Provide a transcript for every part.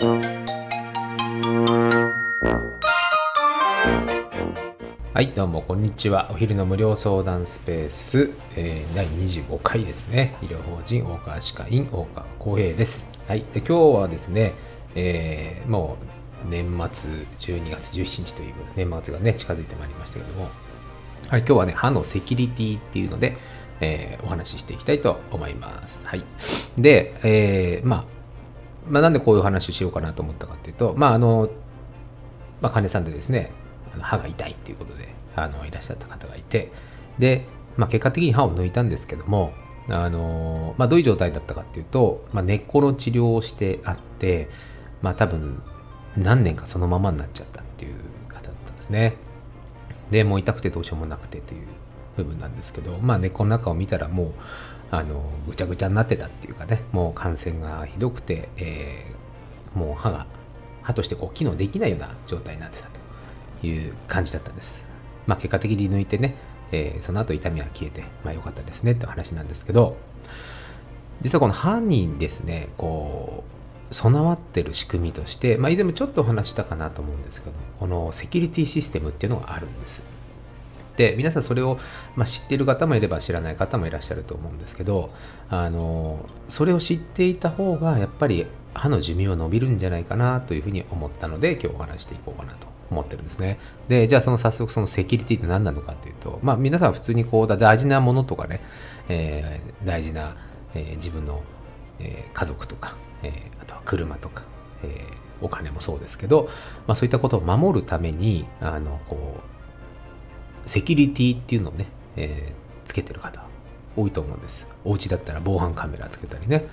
はい、どうもこんにちは。お昼の無料相談スペース、えー、第25回ですね。医療法人大川歯科医院大川浩平です。はい、で今日はですね、えー、もう年末12月17日ということで年末がね近づいてまいりましたけども、はい、今日はね歯のセキュリティっていうので、えー、お話ししていきたいと思います。はい、で、えー、まあまあ、なんでこういう話をしようかなと思ったかっていうと、まああのまあ、金さんでですね歯が痛いっていうことであのいらっしゃった方がいてで、まあ、結果的に歯を抜いたんですけどもあのまあ、どういう状態だったかっていうと、まあ、根っこの治療をしてあって、まあ、多分何年かそのままになっちゃったっていう方だったんですね。でもう痛くてどうしようもなくてという部分なんですけど、まあ、根っこの中を見たらもうあのぐちゃぐちゃになってたっていうかねもう感染がひどくて、えー、もう歯が歯としてこう機能できないような状態になってたという感じだったんです。まあ、結果的に抜いてねえー、その後痛みは消えて、まあ良かったですねって話なんですけど、実はこの犯人ですね、こう、備わってる仕組みとして、まあ以前もちょっとお話したかなと思うんですけど、このセキュリティシステムっていうのがあるんです。で、皆さんそれを、まあ、知っている方もいれば知らない方もいらっしゃると思うんですけど、あの、それを知っていた方が、やっぱり歯の寿命は伸びるんじゃないかなというふうに思ったので、今日お話していこうかなと思ってるんですね。で、じゃあその早速そのセキュリティって何なのかっていうと、まあ皆さん普通にこう大事なものとかね、えー、大事な、えー、自分の、えー、家族とか、えあとは車とか、えお金もそうですけど、まあそういったことを守るために、あの、こう、セキュリティっていうのをね、えつけてる方多いと思うんです。お家だったら防犯カメラつけたりね、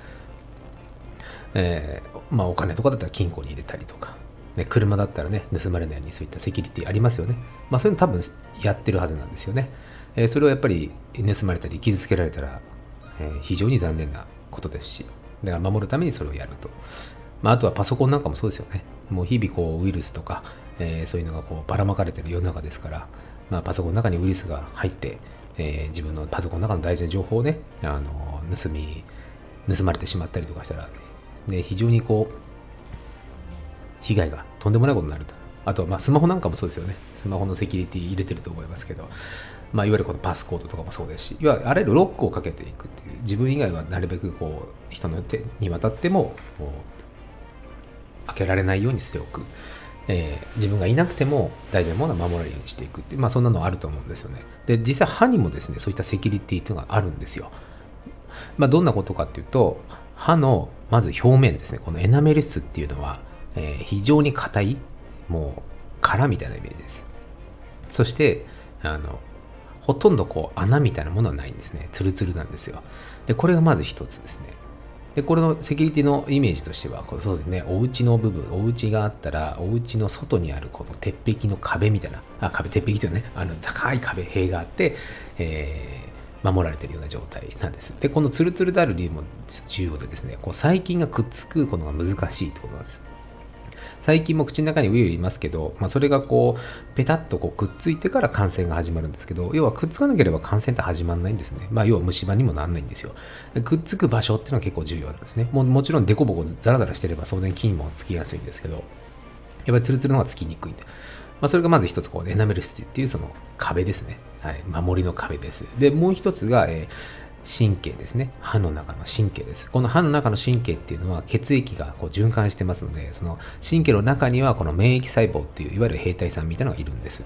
えまあお金とかだったら金庫に入れたりとか、ね、車だったらね、盗まれないようにそういったセキュリティありますよね。まあそういうの多分やってるはずなんですよね。えー、それをやっぱり盗まれたり傷つけられたら、えー、非常に残念なことですし、だから守るためにそれをやると。まああとはパソコンなんかもそうですよね。もう日々こうウイルスとか、えー、そういうのがこうばらまかれてる世の中ですから、まあ、パソコンの中にウイルスが入って、えー、自分のパソコンの中の大事な情報をね、あの盗み、盗まれてしまったりとかしたら、ね、非常にこう、被害がとんでもないことになると。あとは、まあ、スマホなんかもそうですよね。スマホのセキュリティ入れてると思いますけど、まあ、いわゆるこのパスコードとかもそうですし、いわゆるあらゆるロックをかけていくっていう、自分以外はなるべくこう、人の手に渡っても、開けられないようにしておく。えー、自分がいなくても大事なものは守られるようにしていくって、まあそんなのあると思うんですよね。で、実際歯にもですね、そういったセキュリティっていうのがあるんですよ。まあどんなことかっていうと、歯のまず表面ですね、このエナメル質っていうのは、えー、非常に硬い、もう殻みたいなイメージです。そして、あの、ほとんどこう穴みたいなものはないんですね。ツルツルなんですよ。で、これがまず一つですね。で、これのセキュリティのイメージとしては、こそうですね、お家の部分、お家があったら、お家の外にあるこの鉄壁の壁みたいな、あ、壁、鉄壁というね、あの、高い壁、塀があって、えー、守られているような状態なんです。で、このツルツルである理由も重要でですね、こう細菌がくっつくことが難しいってことなんです。細菌も口の中にウイルいますけど、まあ、それがこう、ペタッとこうくっついてから感染が始まるんですけど、要はくっつかなければ感染って始まらないんですね。まあ、要は虫歯にもなんないんですよ。くっつく場所っていうのは結構重要なんですね。ももちろんデコボコザラザラしてれば当然菌もつきやすいんですけど、やっぱりツルツルの方がつきにくいんで。まあ、それがまず一つこう、エナメル質っていうその壁ですね。はい。守りの壁です。で、もう一つが、えー神経ですね。歯の中の神経です。この歯の中の神経っていうのは血液がこう循環してますので、その神経の中にはこの免疫細胞っていういわゆる兵隊さんみたいなのがいるんです。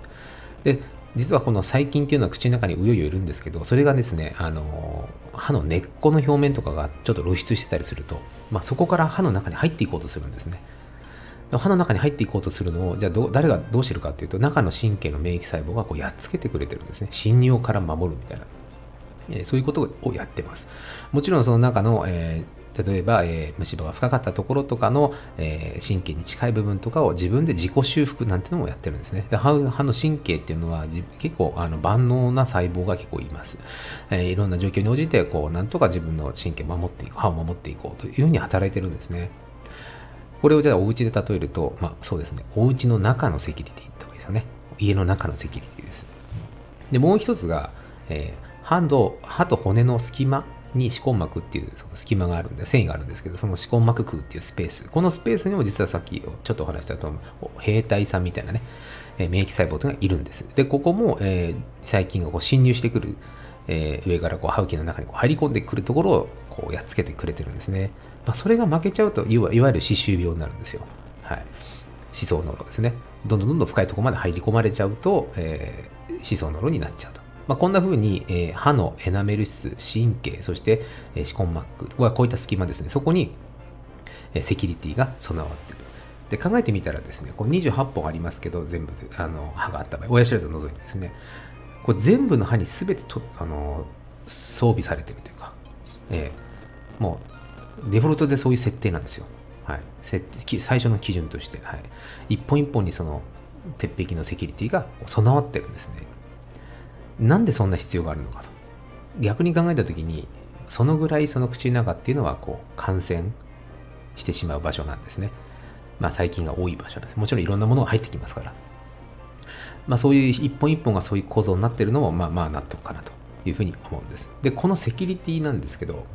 で、実はこの細菌っていうのは口の中にうよいよいるんですけど、それがですね、あの、歯の根っこの表面とかがちょっと露出してたりすると、まあ、そこから歯の中に入っていこうとするんですね。歯の中に入っていこうとするのを、じゃあ誰がどうしてるかっていうと、中の神経の免疫細胞がこうやっつけてくれてるんですね。侵入から守るみたいな。えそういうことをやってます。もちろんその中の、えー、例えば、えー、虫歯が深かったところとかの、えー、神経に近い部分とかを自分で自己修復なんていうのもやってるんですね。で歯歯の神経っていうのは結構あの万能な細胞が結構います。えー、いろんな状況に応じてこうなんとか自分の神経を守っていく、歯を守っていこうというふうに働いてるんですね。これをじゃあお家で例えると、まあそうですね、お家の中のセキュリティってわけですよね。家の中のセキュリティです。で、もう一つが、えー歯と歯と骨の隙間に歯根膜っていうその隙間があるんで繊維があるんですけどその歯根膜空っていうスペース。このスペースにも実はさっきちょっとお話したと兵隊さんみたいなね、え免疫細胞というのがいるんです。でここも、えー、細菌がこう侵入してくる、えー、上からこう歯茎の中にこう入り込んでくるところをこうやっつけてくれてるんですね、まあ、それが負けちゃうといわゆる歯周病になるんですよ。はい。歯槽膿漏ですね。どんどんどんどん深いところまで入り込まれちゃうと、えー、歯槽膿漏になっちゃうと。まあ、こんな風に、えー、歯のエナメル質、神経、そして、えー、歯根膜こういった隙間ですね、そこに、えー、セキュリティが備わっている。で考えてみたらですね、こう28本ありますけど、全部であの歯があった場合、親知らずを除いてですね、これ全部の歯に全てとあの装備されているというか、えー、もうデフォルトでそういう設定なんですよ。はい、設定最初の基準として、はい、一本一本にその鉄壁のセキュリティが備わってるんですね。なんでそんな必要があるのかと。逆に考えた時にそのぐらいその口の中っていうのはこう感染してしまう場所なんですね。まあ細菌が多い場所です。もちろんいろんなものが入ってきますから。まあそういう一本一本がそういう構造になってるのもまあまあ納得かなというふうに思うんです。でこのセキュリティなんですけど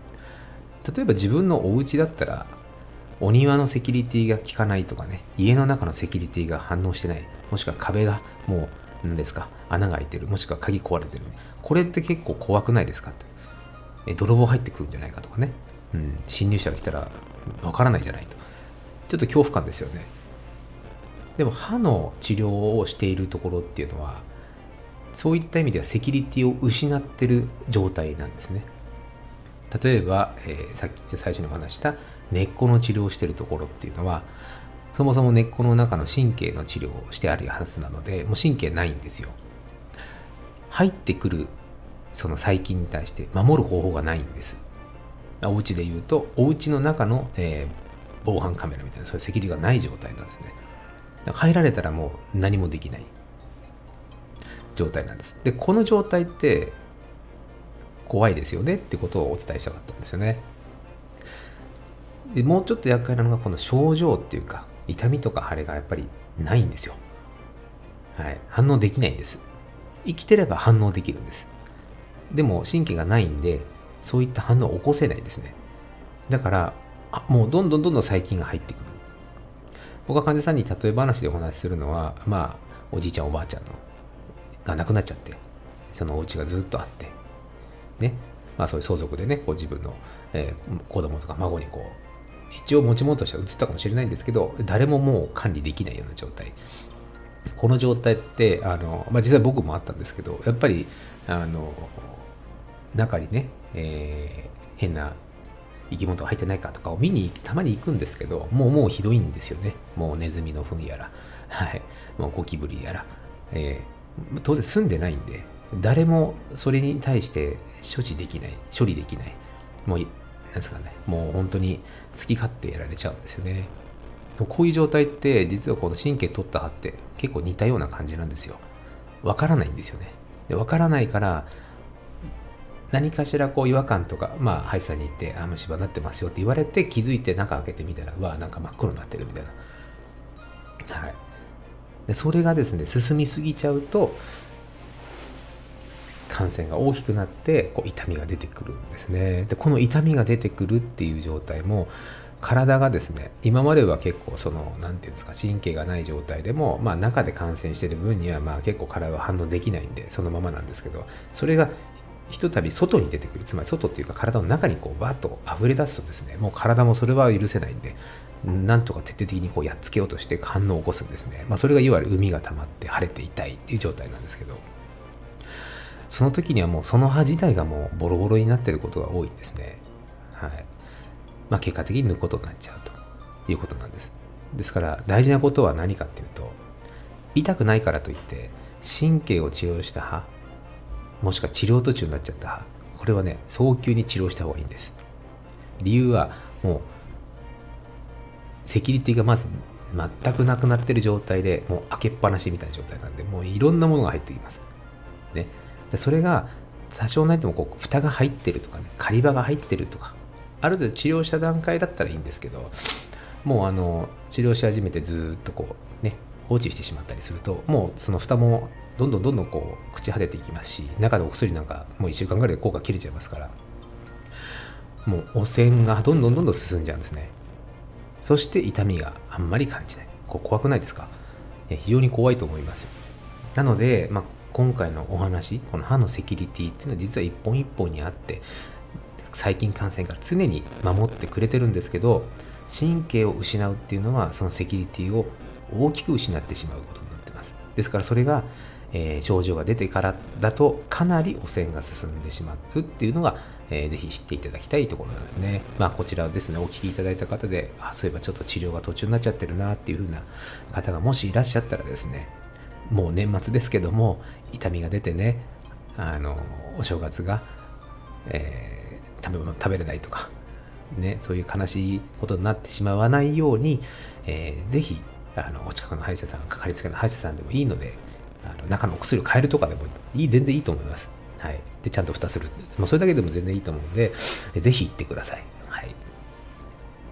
例えば自分のお家だったらお庭のセキュリティが効かないとかね家の中のセキュリティが反応してない。もしくは壁がもうんですか？穴が開いてるもしくは鍵壊れてる。これって結構怖くないですかって。え泥棒入ってくるんじゃないかとかね、うん、侵入者が来たらわからないじゃないと。ちょっと恐怖感ですよね。でも歯の治療をしているところっていうのはそういった意味ではセキュリティを失ってる状態なんですね。例えば、えー、さっき最初にお話した根っこの治療をしてるところっていうのはそもそも根っこの中の神経の治療をしてあるはずなのでもう神経ないんですよ。入ってくるその細菌に対して守る方法がないんです。お家で言うとお家の中の、えー、防犯カメラみたいなそういうセキュリがない状態なんですね。入られたらもう何もできない。状態なんです。でこの状態って怖いですよねってことをお伝えしたかったんですよね。でもうちょっと厄介なのがこの症状っていうか痛みとか腫れがやっぱりないんですよ。はい。反応できないんです。生きてれば反応できるんです。でも神経がないんで、そういった反応を起こせないんですね。だから、あもうどんどんどんどん細菌が入ってくる。僕が患者さんに例え話でお話しするのは、まあ、おじいちゃんおばあちゃんのが亡くなっちゃって、そのお家がずっとあって、ね、まあそういう相続でね、こう自分の、えー、子供とか孫にこう、一応持ち物としては移ったかもしれないんですけど、誰ももう管理できないような状態。この状態って、あの、まあ、実際僕もあったんですけど、やっぱり、あの、中にね、えー、変な生き物が入ってないかとかを見にたまに行くんですけど、もうもうひどいんですよね。もうネズミの糞やら、はい、もうゴキブリやら、えー、当然住んでないんで、誰もそれに対して処置できない、処理できない。もうなんですかね、もう本当に好き勝手やられちゃうんですよね。こういう状態って実はこの神経取った歯って結構似たような感じなんですよ。わからないんですよね。でわからないから何かしらこう違和感とか、まあ、歯医者に行って、あ、虫歯になってますよって言われて気づいて中開けてみたら、うわ、なんか真っ黒になってるみたいな。はい。でそれがですね、進みすぎちゃうと、感染が大きくなってこう痛みが出てくるんですね。でこの痛みが出てくるっていう状態も体がですね今までは結構その何て言うんですか神経がない状態でも、まあ、中で感染してる分にはまあ結構体は反応できないんでそのままなんですけどそれがひとたび外に出てくるつまり外っていうか体の中にこうバッと溢れ出すとですねもう体もそれは許せないんでなんとか徹底的にこうやっつけようとして反応を起こすんですね、まあ、それがいわゆる海が溜まって腫れて痛いっていう状態なんですけど。その時にはもうその歯自体がもうボロボロになってることが多いんですね。はい。まあ、結果的に抜くことになっちゃうということなんです。ですから大事なことは何かっていうと、痛くないからといって神経を治療した歯、もしくは治療途中になっちゃった歯、これはね、早急に治療した方がいいんです。理由はもうセキュリティがまず全くなくなってる状態でもう開けっぱなしみたいな状態なんでもういろんなものが入ってきます。ね。でそれが多少ないともこう蓋が入ってるとかね狩り場が入ってるとかある程度治療した段階だったらいいんですけどもうあの治療し始めてずっとこうね放置してしまったりするともうその蓋もどんどんどんどんこう朽ち果てていきますし中でお薬なんかもう1週間ぐらいで効果切れちゃいますからもう汚染がどんどんどんどん進んじゃうんですね。そして痛みがあんまり感じない。こう怖くないですか？非常に怖いと思いますなので、まあ、今回のお話この歯のセキュリティっていうのは実は一本一本にあって細菌感染から常に守ってくれてるんですけど神経を失うっていうのはそのセキュリティを大きく失ってしまうことになってます。ですからそれが、えー、症状が出てからだとかなり汚染が進んでしまうっていうのが、えー、ぜひ知っていただきたいところなんですね。まあこちらですね。お聞きいただいた方であそういえばちょっと治療が途中になっちゃってるなっていう風な方がもしいらっしゃったらですねもう年末ですけども痛みが出てねあのお正月が、えー、食べ食べれないとか、ね、そういう悲しいことになってしまわないように、えー、ぜひあのお近くの歯医者さんかかりつけの歯医者さんでもいいのであの中のお薬を変えるとかでもいい全然いいと思います、はい、でちゃんと蓋する。もうそれだけでも全然いいと思うのでぜひ行ってください、はい、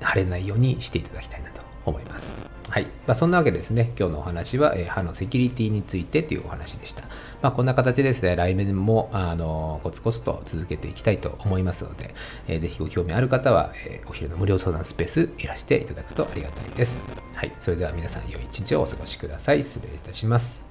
腫れないようにしていただきたいなと思います。はい。まあ、そんなわけですね、今日のお話は、えー、歯のセキュリティについてというお話でした。まあ、こんな形ですね、来年も、あの、コツコツと続けていきたいと思いますので、えー、ぜひご興味ある方は、えー、お昼の無料相談スペースいらしていただくとありがたいです。はい。それでは皆さん良い一日をお過ごしください。失礼いたします。